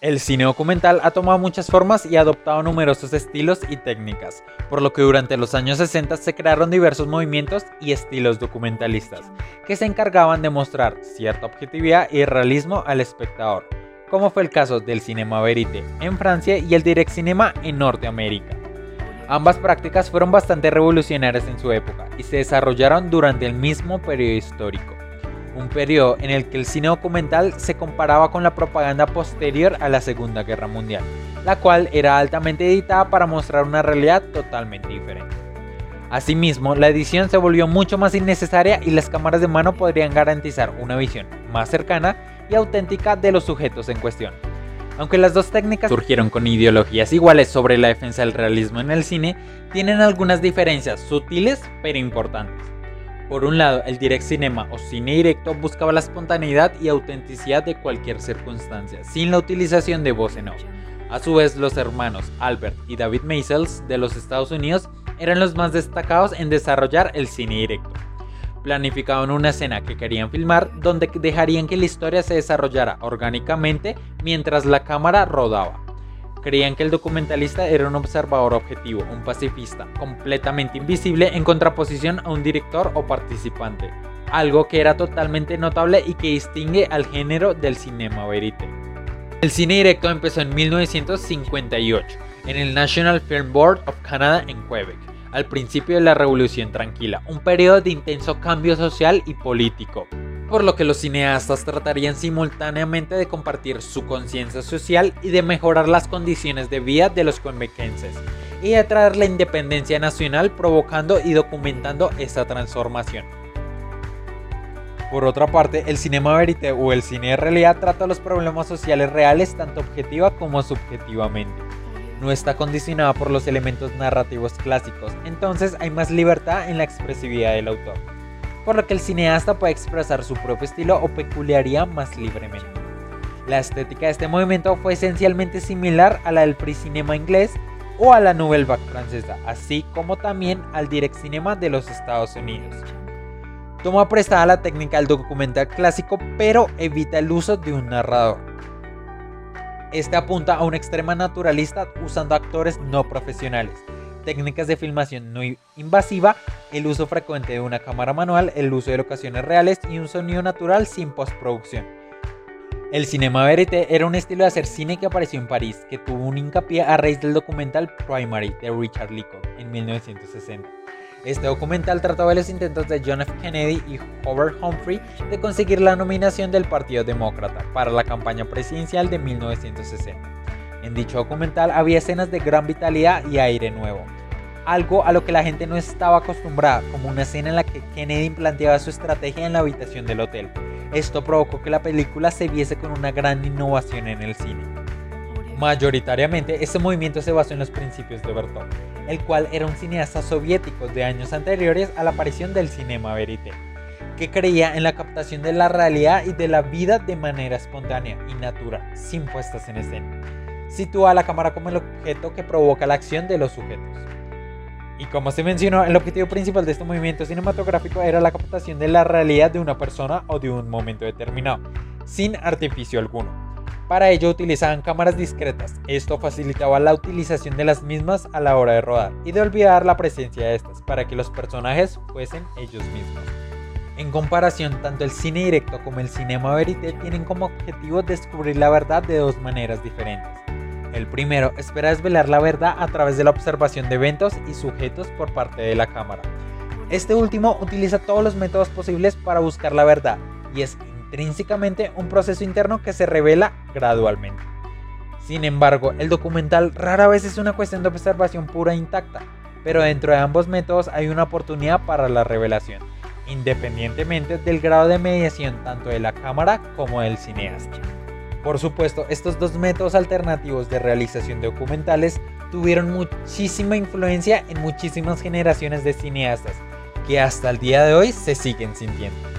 El cine documental ha tomado muchas formas y ha adoptado numerosos estilos y técnicas, por lo que durante los años 60 se crearon diversos movimientos y estilos documentalistas que se encargaban de mostrar cierta objetividad y realismo al espectador, como fue el caso del cinema verite en Francia y el direct cinema en Norteamérica. Ambas prácticas fueron bastante revolucionarias en su época y se desarrollaron durante el mismo periodo histórico un periodo en el que el cine documental se comparaba con la propaganda posterior a la Segunda Guerra Mundial, la cual era altamente editada para mostrar una realidad totalmente diferente. Asimismo, la edición se volvió mucho más innecesaria y las cámaras de mano podrían garantizar una visión más cercana y auténtica de los sujetos en cuestión. Aunque las dos técnicas surgieron con ideologías iguales sobre la defensa del realismo en el cine, tienen algunas diferencias sutiles pero importantes. Por un lado, el direct cinema o cine directo buscaba la espontaneidad y autenticidad de cualquier circunstancia, sin la utilización de voz en off. A su vez, los hermanos Albert y David Maysles de los Estados Unidos eran los más destacados en desarrollar el cine directo. Planificaban una escena que querían filmar donde dejarían que la historia se desarrollara orgánicamente mientras la cámara rodaba. Creían que el documentalista era un observador objetivo, un pacifista, completamente invisible en contraposición a un director o participante, algo que era totalmente notable y que distingue al género del cinema verite. El cine directo empezó en 1958 en el National Film Board of Canada en Quebec, al principio de la Revolución Tranquila, un periodo de intenso cambio social y político, por lo que los cineastas tratarían simultáneamente de compartir su conciencia social y de mejorar las condiciones de vida de los convequenses y de traer la independencia nacional provocando y documentando esa transformación. Por otra parte, el cinema verité o el cine de realidad trata los problemas sociales reales tanto objetiva como subjetivamente. No está condicionada por los elementos narrativos clásicos, entonces hay más libertad en la expresividad del autor por lo que el cineasta puede expresar su propio estilo o peculiaridad más libremente. La estética de este movimiento fue esencialmente similar a la del free cinema inglés o a la Nouvelle Vague francesa, así como también al direct cinema de los Estados Unidos. Toma prestada la técnica del documental clásico, pero evita el uso de un narrador. Este apunta a un extrema naturalista usando actores no profesionales, técnicas de filmación no invasiva, el uso frecuente de una cámara manual, el uso de locaciones reales y un sonido natural sin postproducción. El cinema verité era un estilo de hacer cine que apareció en París, que tuvo un hincapié a raíz del documental Primary de Richard Leacock en 1960. Este documental trataba de los intentos de John F. Kennedy y Howard Humphrey de conseguir la nominación del Partido Demócrata para la campaña presidencial de 1960. En dicho documental había escenas de gran vitalidad y aire nuevo, algo a lo que la gente no estaba acostumbrada, como una escena en la que Kennedy planteaba su estrategia en la habitación del hotel. Esto provocó que la película se viese con una gran innovación en el cine. Mayoritariamente, este movimiento se basó en los principios de Bertov, el cual era un cineasta soviético de años anteriores a la aparición del cinema verité, que creía en la captación de la realidad y de la vida de manera espontánea y natural, sin puestas en escena. Sitúa a la cámara como el objeto que provoca la acción de los sujetos. Y como se mencionó, el objetivo principal de este movimiento cinematográfico era la captación de la realidad de una persona o de un momento determinado, sin artificio alguno. Para ello utilizaban cámaras discretas, esto facilitaba la utilización de las mismas a la hora de rodar y de olvidar la presencia de estas para que los personajes fuesen ellos mismos. En comparación, tanto el cine directo como el cinema verité tienen como objetivo descubrir la verdad de dos maneras diferentes. El primero espera desvelar la verdad a través de la observación de eventos y sujetos por parte de la cámara. Este último utiliza todos los métodos posibles para buscar la verdad y es intrínsecamente un proceso interno que se revela gradualmente. Sin embargo, el documental rara vez es una cuestión de observación pura e intacta, pero dentro de ambos métodos hay una oportunidad para la revelación, independientemente del grado de mediación tanto de la cámara como del cineasta. Por supuesto, estos dos métodos alternativos de realización de documentales tuvieron muchísima influencia en muchísimas generaciones de cineastas que hasta el día de hoy se siguen sintiendo.